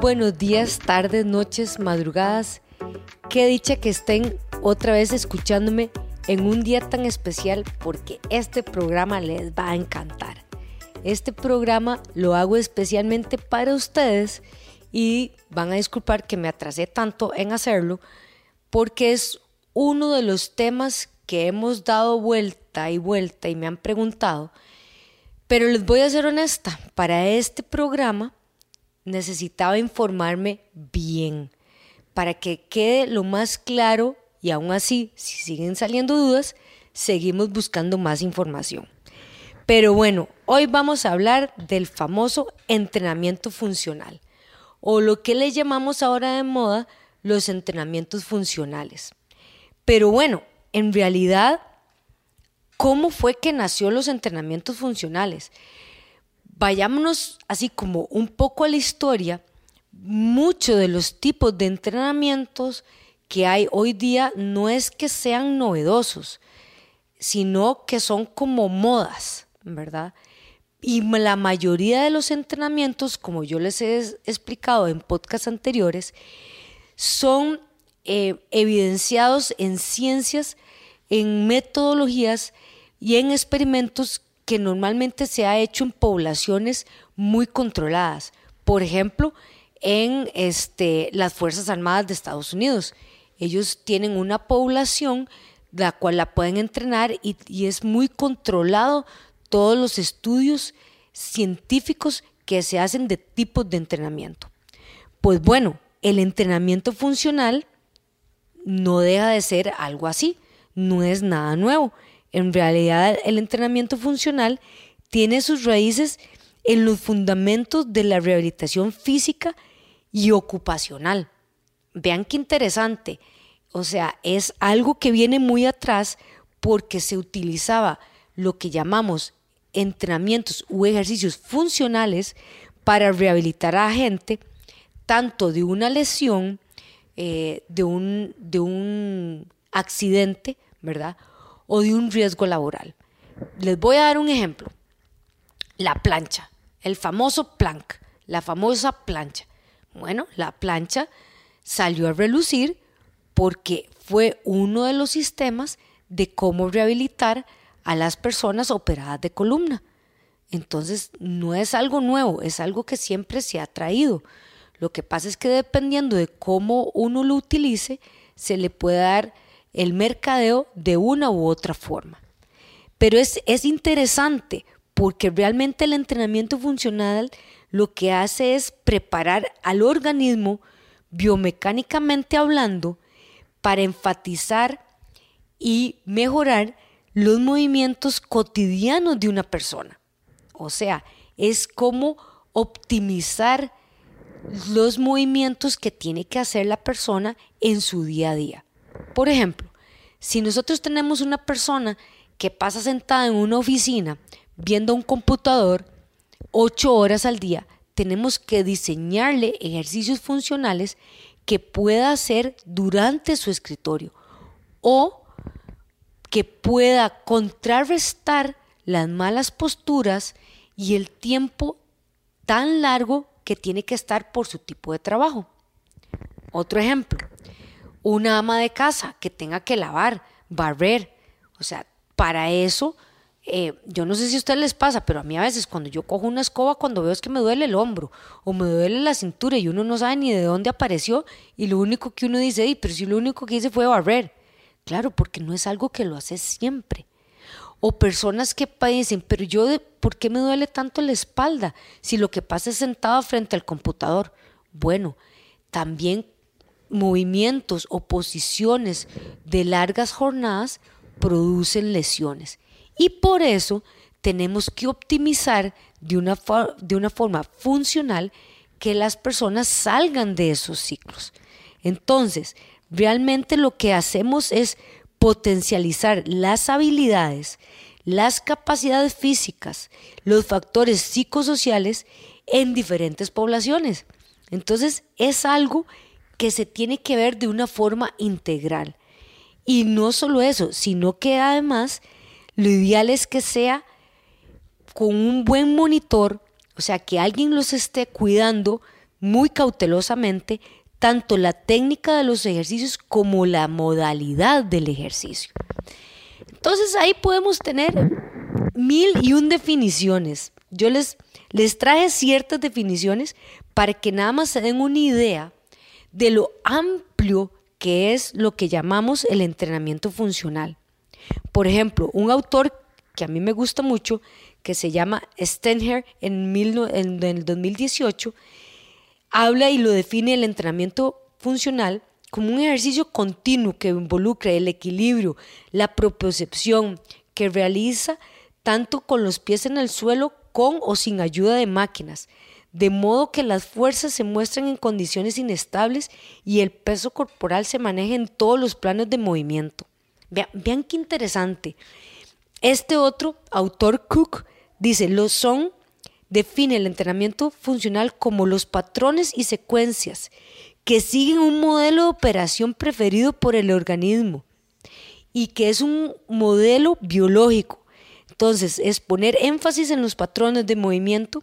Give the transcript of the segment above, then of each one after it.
buenos días, tardes, noches, madrugadas. Qué dicha que estén otra vez escuchándome en un día tan especial porque este programa les va a encantar. Este programa lo hago especialmente para ustedes y van a disculpar que me atrasé tanto en hacerlo porque es uno de los temas que hemos dado vuelta y vuelta y me han preguntado. Pero les voy a ser honesta, para este programa necesitaba informarme bien para que quede lo más claro y aún así, si siguen saliendo dudas, seguimos buscando más información. Pero bueno, hoy vamos a hablar del famoso entrenamiento funcional o lo que le llamamos ahora de moda los entrenamientos funcionales. Pero bueno, en realidad, ¿cómo fue que nació los entrenamientos funcionales? Vayámonos así como un poco a la historia, muchos de los tipos de entrenamientos que hay hoy día no es que sean novedosos, sino que son como modas, ¿verdad? Y la mayoría de los entrenamientos, como yo les he explicado en podcasts anteriores, son eh, evidenciados en ciencias, en metodologías y en experimentos que normalmente se ha hecho en poblaciones muy controladas. Por ejemplo, en este, las Fuerzas Armadas de Estados Unidos. Ellos tienen una población la cual la pueden entrenar y, y es muy controlado todos los estudios científicos que se hacen de tipos de entrenamiento. Pues bueno, el entrenamiento funcional no deja de ser algo así, no es nada nuevo. En realidad, el entrenamiento funcional tiene sus raíces en los fundamentos de la rehabilitación física y ocupacional. Vean qué interesante. O sea, es algo que viene muy atrás porque se utilizaba lo que llamamos entrenamientos u ejercicios funcionales para rehabilitar a gente tanto de una lesión, eh, de, un, de un accidente, ¿verdad? O de un riesgo laboral. Les voy a dar un ejemplo. La plancha, el famoso plank, la famosa plancha. Bueno, la plancha salió a relucir porque fue uno de los sistemas de cómo rehabilitar a las personas operadas de columna. Entonces, no es algo nuevo, es algo que siempre se ha traído. Lo que pasa es que dependiendo de cómo uno lo utilice, se le puede dar el mercadeo de una u otra forma. Pero es, es interesante porque realmente el entrenamiento funcional lo que hace es preparar al organismo biomecánicamente hablando para enfatizar y mejorar los movimientos cotidianos de una persona. O sea, es como optimizar los movimientos que tiene que hacer la persona en su día a día. Por ejemplo, si nosotros tenemos una persona que pasa sentada en una oficina viendo un computador ocho horas al día, tenemos que diseñarle ejercicios funcionales que pueda hacer durante su escritorio o que pueda contrarrestar las malas posturas y el tiempo tan largo que tiene que estar por su tipo de trabajo. Otro ejemplo, una ama de casa que tenga que lavar, barrer. O sea, para eso, eh, yo no sé si a ustedes les pasa, pero a mí a veces cuando yo cojo una escoba, cuando veo es que me duele el hombro o me duele la cintura y uno no sabe ni de dónde apareció y lo único que uno dice, pero si lo único que hice fue barrer. Claro, porque no es algo que lo hace siempre. O personas que dicen, pero yo, ¿por qué me duele tanto la espalda si lo que pasa es sentado frente al computador? Bueno, también movimientos o posiciones de largas jornadas producen lesiones. Y por eso tenemos que optimizar de una, de una forma funcional que las personas salgan de esos ciclos. Entonces, realmente lo que hacemos es potencializar las habilidades, las capacidades físicas, los factores psicosociales en diferentes poblaciones. Entonces, es algo que se tiene que ver de una forma integral. Y no solo eso, sino que además lo ideal es que sea con un buen monitor, o sea, que alguien los esté cuidando muy cautelosamente tanto la técnica de los ejercicios como la modalidad del ejercicio. Entonces ahí podemos tener mil y un definiciones. Yo les, les traje ciertas definiciones para que nada más se den una idea de lo amplio que es lo que llamamos el entrenamiento funcional. Por ejemplo, un autor que a mí me gusta mucho, que se llama Stenher en, en el 2018, habla y lo define el entrenamiento funcional como un ejercicio continuo que involucra el equilibrio, la propiocepción, que realiza tanto con los pies en el suelo con o sin ayuda de máquinas, de modo que las fuerzas se muestran en condiciones inestables y el peso corporal se maneja en todos los planos de movimiento. Vean, vean qué interesante. Este otro autor Cook dice, los son define el entrenamiento funcional como los patrones y secuencias que siguen un modelo de operación preferido por el organismo y que es un modelo biológico. Entonces, es poner énfasis en los patrones de movimiento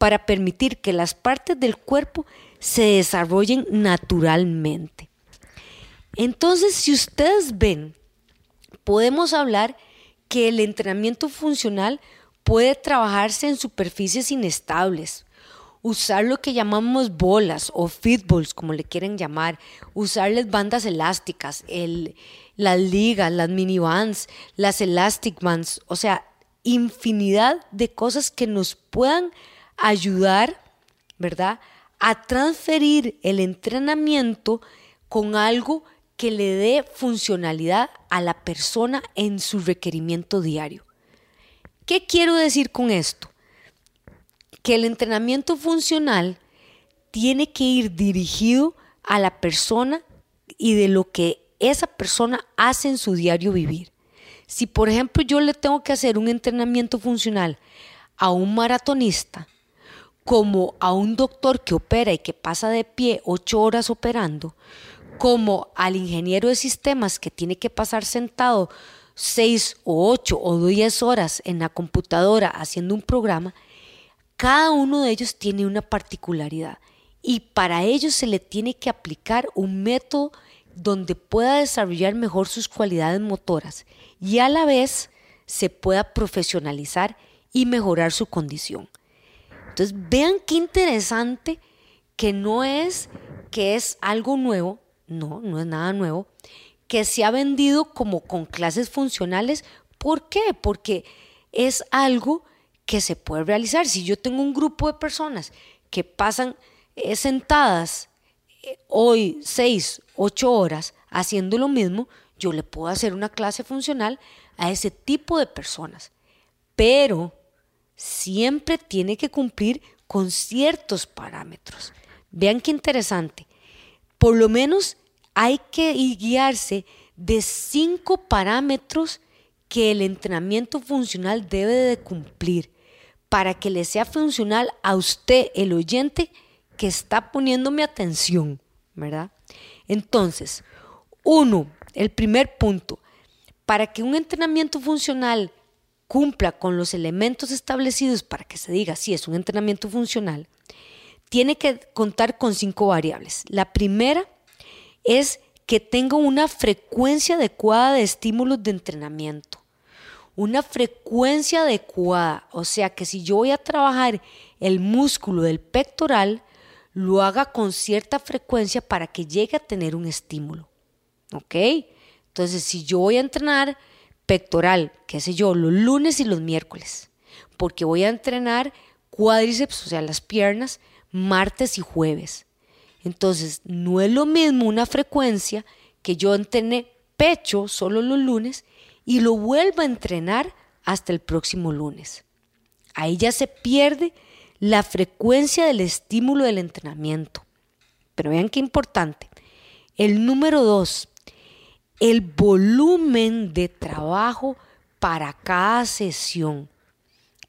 para permitir que las partes del cuerpo se desarrollen naturalmente. Entonces, si ustedes ven, podemos hablar que el entrenamiento funcional puede trabajarse en superficies inestables, usar lo que llamamos bolas o fitballs, como le quieren llamar, usarles bandas elásticas, el, las ligas, las minibands, las elastic bands, o sea, infinidad de cosas que nos puedan ayudar, ¿verdad? A transferir el entrenamiento con algo que le dé funcionalidad a la persona en su requerimiento diario. ¿Qué quiero decir con esto? Que el entrenamiento funcional tiene que ir dirigido a la persona y de lo que esa persona hace en su diario vivir. Si por ejemplo yo le tengo que hacer un entrenamiento funcional a un maratonista, como a un doctor que opera y que pasa de pie ocho horas operando, como al ingeniero de sistemas que tiene que pasar sentado seis o ocho o diez horas en la computadora haciendo un programa, cada uno de ellos tiene una particularidad y para ellos se le tiene que aplicar un método donde pueda desarrollar mejor sus cualidades motoras y a la vez se pueda profesionalizar y mejorar su condición. Entonces vean qué interesante que no es que es algo nuevo, no, no es nada nuevo, que se ha vendido como con clases funcionales. ¿Por qué? Porque es algo que se puede realizar. Si yo tengo un grupo de personas que pasan eh, sentadas eh, hoy seis, ocho horas haciendo lo mismo, yo le puedo hacer una clase funcional a ese tipo de personas. Pero siempre tiene que cumplir con ciertos parámetros. Vean qué interesante. Por lo menos hay que guiarse de cinco parámetros que el entrenamiento funcional debe de cumplir para que le sea funcional a usted, el oyente, que está poniéndome atención, ¿verdad? Entonces, uno, el primer punto, para que un entrenamiento funcional cumpla con los elementos establecidos para que se diga si es un entrenamiento funcional, tiene que contar con cinco variables. La primera es que tenga una frecuencia adecuada de estímulos de entrenamiento. Una frecuencia adecuada, o sea que si yo voy a trabajar el músculo del pectoral, lo haga con cierta frecuencia para que llegue a tener un estímulo. ¿Ok? Entonces, si yo voy a entrenar pectoral, qué sé yo, los lunes y los miércoles, porque voy a entrenar cuádriceps, o sea, las piernas, martes y jueves. Entonces, no es lo mismo una frecuencia que yo entrene pecho solo los lunes y lo vuelva a entrenar hasta el próximo lunes. Ahí ya se pierde la frecuencia del estímulo del entrenamiento. Pero vean qué importante. El número dos, el volumen de trabajo para cada sesión.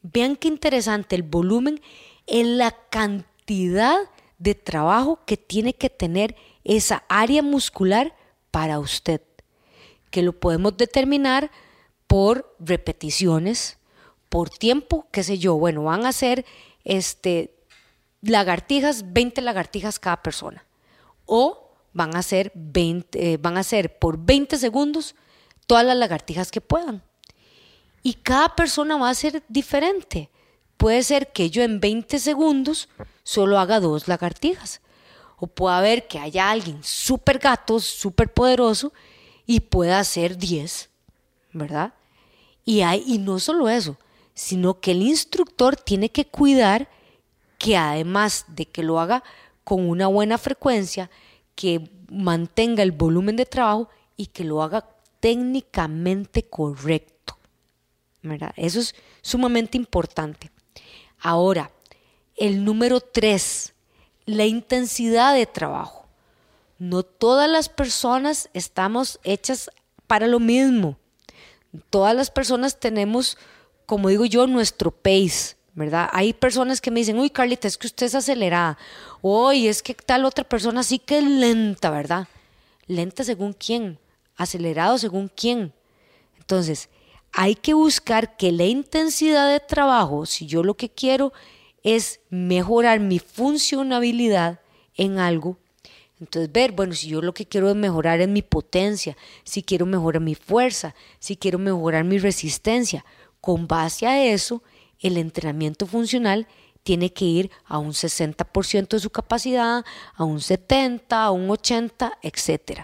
Vean qué interesante, el volumen en la cantidad de trabajo que tiene que tener esa área muscular para usted, que lo podemos determinar por repeticiones, por tiempo, qué sé yo, bueno, van a ser este lagartijas, 20 lagartijas cada persona. O van a ser 20, eh, van a ser por 20 segundos todas las lagartijas que puedan. Y cada persona va a ser diferente. Puede ser que yo en 20 segundos solo haga dos lagartijas. O puede haber que haya alguien súper gato, súper poderoso y pueda hacer 10, ¿verdad? Y, hay, y no solo eso, sino que el instructor tiene que cuidar que además de que lo haga con una buena frecuencia, que mantenga el volumen de trabajo y que lo haga técnicamente correcto. ¿verdad? Eso es sumamente importante. Ahora, el número tres, la intensidad de trabajo. No todas las personas estamos hechas para lo mismo. Todas las personas tenemos, como digo yo, nuestro pace, ¿verdad? Hay personas que me dicen, uy, Carlita, es que usted es acelerada. Uy, es que tal otra persona sí que es lenta, ¿verdad? Lenta según quién, acelerado según quién. Entonces, hay que buscar que la intensidad de trabajo, si yo lo que quiero es mejorar mi funcionabilidad en algo, entonces ver, bueno, si yo lo que quiero es mejorar en mi potencia, si quiero mejorar mi fuerza, si quiero mejorar mi resistencia, con base a eso, el entrenamiento funcional tiene que ir a un 60% de su capacidad, a un 70, a un 80, etc.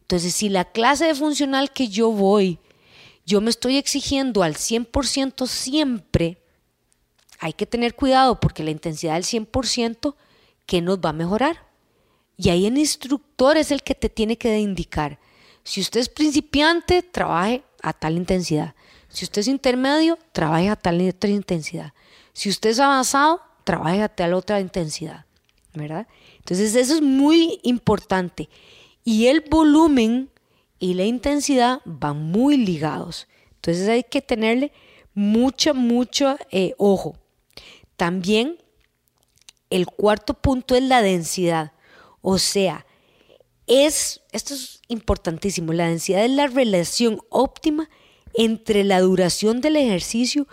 Entonces, si la clase de funcional que yo voy yo me estoy exigiendo al 100% siempre, hay que tener cuidado porque la intensidad del 100% que nos va a mejorar. Y ahí el instructor es el que te tiene que indicar. Si usted es principiante, trabaje a tal intensidad. Si usted es intermedio, trabaje a tal otra intensidad. Si usted es avanzado, trabaje a tal otra intensidad. ¿Verdad? Entonces eso es muy importante. Y el volumen y la intensidad van muy ligados. Entonces hay que tenerle mucho, mucho eh, ojo. También el cuarto punto es la densidad. O sea, es, esto es importantísimo, la densidad es la relación óptima entre la duración del ejercicio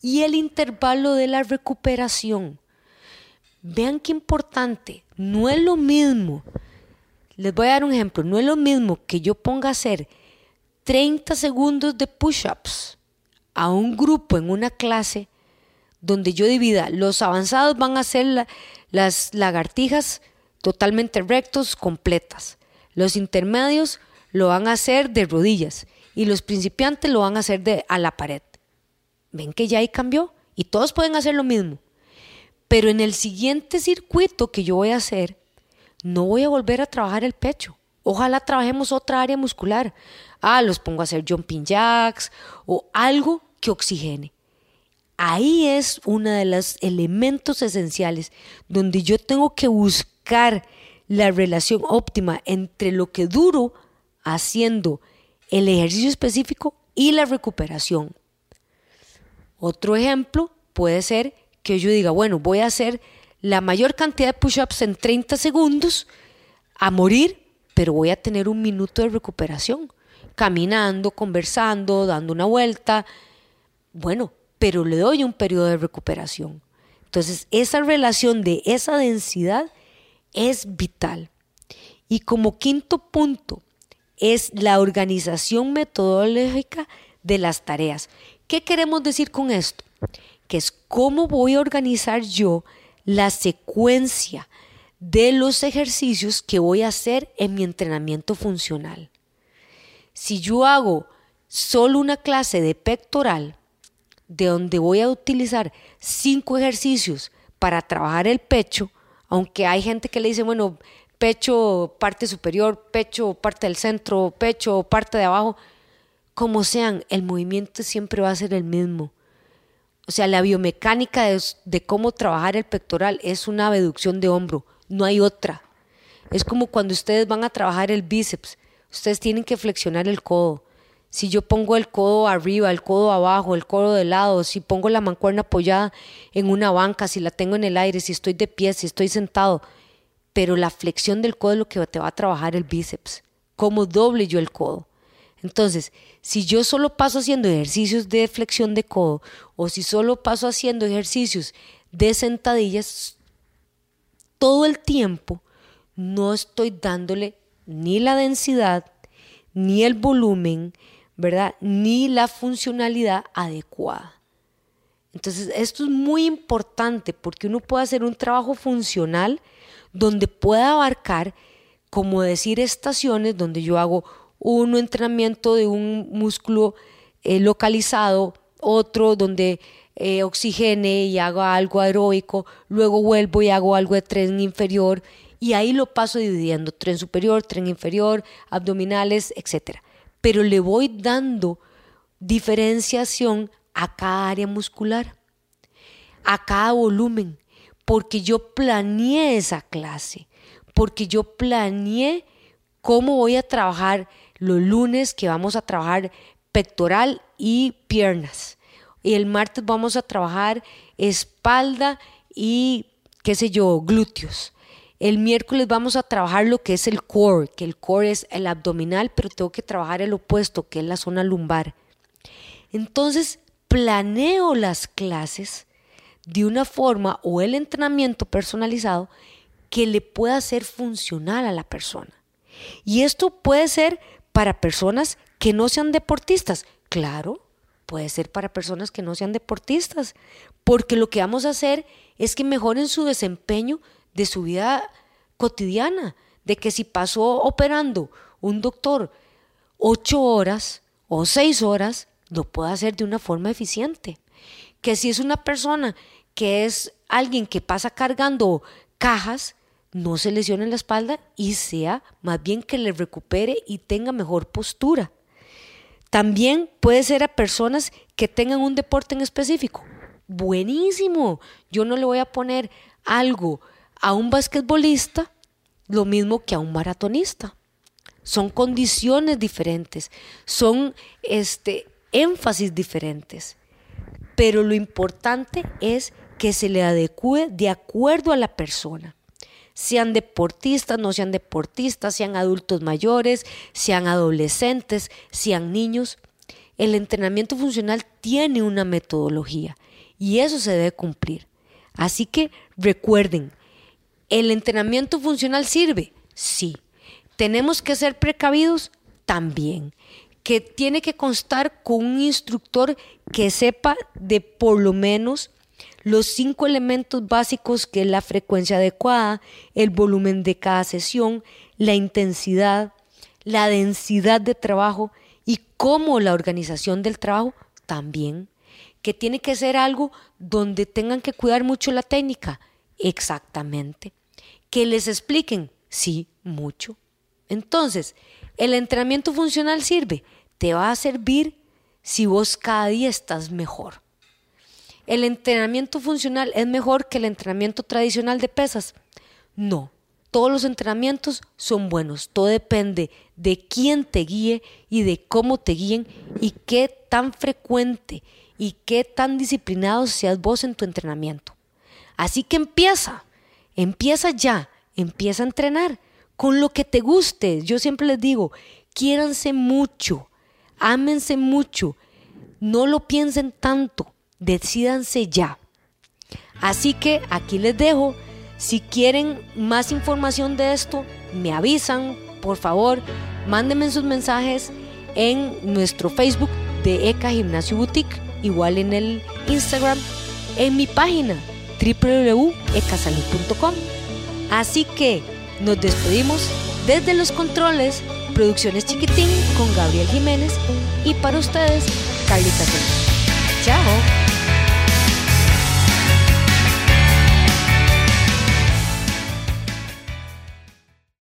y el intervalo de la recuperación. Vean qué importante, no es lo mismo les voy a dar un ejemplo. No es lo mismo que yo ponga a hacer 30 segundos de push-ups a un grupo en una clase donde yo divida, los avanzados van a hacer las lagartijas totalmente rectos, completas. Los intermedios lo van a hacer de rodillas y los principiantes lo van a hacer de, a la pared. Ven que ya ahí cambió y todos pueden hacer lo mismo. Pero en el siguiente circuito que yo voy a hacer, no voy a volver a trabajar el pecho. Ojalá trabajemos otra área muscular. Ah, los pongo a hacer jumping jacks o algo que oxigene. Ahí es uno de los elementos esenciales donde yo tengo que buscar la relación óptima entre lo que duro haciendo el ejercicio específico y la recuperación. Otro ejemplo puede ser que yo diga, bueno, voy a hacer la mayor cantidad de push-ups en 30 segundos a morir, pero voy a tener un minuto de recuperación, caminando, conversando, dando una vuelta. Bueno, pero le doy un periodo de recuperación. Entonces, esa relación de esa densidad es vital. Y como quinto punto, es la organización metodológica de las tareas. ¿Qué queremos decir con esto? Que es cómo voy a organizar yo la secuencia de los ejercicios que voy a hacer en mi entrenamiento funcional. Si yo hago solo una clase de pectoral, de donde voy a utilizar cinco ejercicios para trabajar el pecho, aunque hay gente que le dice, bueno, pecho parte superior, pecho parte del centro, pecho parte de abajo, como sean, el movimiento siempre va a ser el mismo. O sea, la biomecánica de, cómo trabajar el pectoral es una abducción de hombro, no hay otra. Es como cuando ustedes van a trabajar el bíceps, ustedes tienen que flexionar el codo. Si yo pongo el codo arriba, el codo abajo, el codo de lado, si pongo la mancuerna apoyada en una banca, si la tengo en el aire, si estoy de pie, si estoy sentado, pero la flexión del codo es lo que te va a trabajar el bíceps. Cómo doble yo el codo. Entonces, si yo solo paso haciendo ejercicios de flexión de codo o si solo paso haciendo ejercicios de sentadillas, todo el tiempo no estoy dándole ni la densidad, ni el volumen, ¿verdad? Ni la funcionalidad adecuada. Entonces, esto es muy importante porque uno puede hacer un trabajo funcional donde pueda abarcar, como decir, estaciones donde yo hago un entrenamiento de un músculo eh, localizado, otro donde eh, oxigene y hago algo aeróbico, luego vuelvo y hago algo de tren inferior y ahí lo paso dividiendo, tren superior, tren inferior, abdominales, etc. Pero le voy dando diferenciación a cada área muscular, a cada volumen, porque yo planeé esa clase, porque yo planeé cómo voy a trabajar los lunes que vamos a trabajar pectoral y piernas. Y el martes vamos a trabajar espalda y, qué sé yo, glúteos. El miércoles vamos a trabajar lo que es el core, que el core es el abdominal, pero tengo que trabajar el opuesto, que es la zona lumbar. Entonces, planeo las clases de una forma o el entrenamiento personalizado que le pueda ser funcional a la persona. Y esto puede ser para personas que no sean deportistas. Claro, puede ser para personas que no sean deportistas, porque lo que vamos a hacer es que mejoren su desempeño de su vida cotidiana, de que si pasó operando un doctor ocho horas o seis horas, lo pueda hacer de una forma eficiente. Que si es una persona que es alguien que pasa cargando cajas, no se lesione la espalda y sea más bien que le recupere y tenga mejor postura. También puede ser a personas que tengan un deporte en específico. Buenísimo. Yo no le voy a poner algo a un basquetbolista lo mismo que a un maratonista. Son condiciones diferentes, son este énfasis diferentes. Pero lo importante es que se le adecue de acuerdo a la persona. Sean deportistas, no sean deportistas, sean adultos mayores, sean adolescentes, sean niños. El entrenamiento funcional tiene una metodología y eso se debe cumplir. Así que recuerden, ¿el entrenamiento funcional sirve? Sí. ¿Tenemos que ser precavidos? También que tiene que constar con un instructor que sepa de por lo menos los cinco elementos básicos que es la frecuencia adecuada, el volumen de cada sesión, la intensidad, la densidad de trabajo y cómo la organización del trabajo también, que tiene que ser algo donde tengan que cuidar mucho la técnica, exactamente, que les expliquen, sí, mucho. Entonces, el entrenamiento funcional sirve, te va a servir si vos cada día estás mejor. ¿El entrenamiento funcional es mejor que el entrenamiento tradicional de pesas? No, todos los entrenamientos son buenos, todo depende de quién te guíe y de cómo te guíen y qué tan frecuente y qué tan disciplinado seas vos en tu entrenamiento. Así que empieza, empieza ya, empieza a entrenar con lo que te guste. Yo siempre les digo, quiéranse mucho, ámense mucho, no lo piensen tanto, decídanse ya. Así que aquí les dejo, si quieren más información de esto, me avisan, por favor, mándenme sus mensajes en nuestro Facebook de ECA Gimnasio Boutique, igual en el Instagram, en mi página www.ecasalud.com. Así que nos despedimos desde los controles, Producciones Chiquitín con Gabriel Jiménez y para ustedes, Carlita Chao.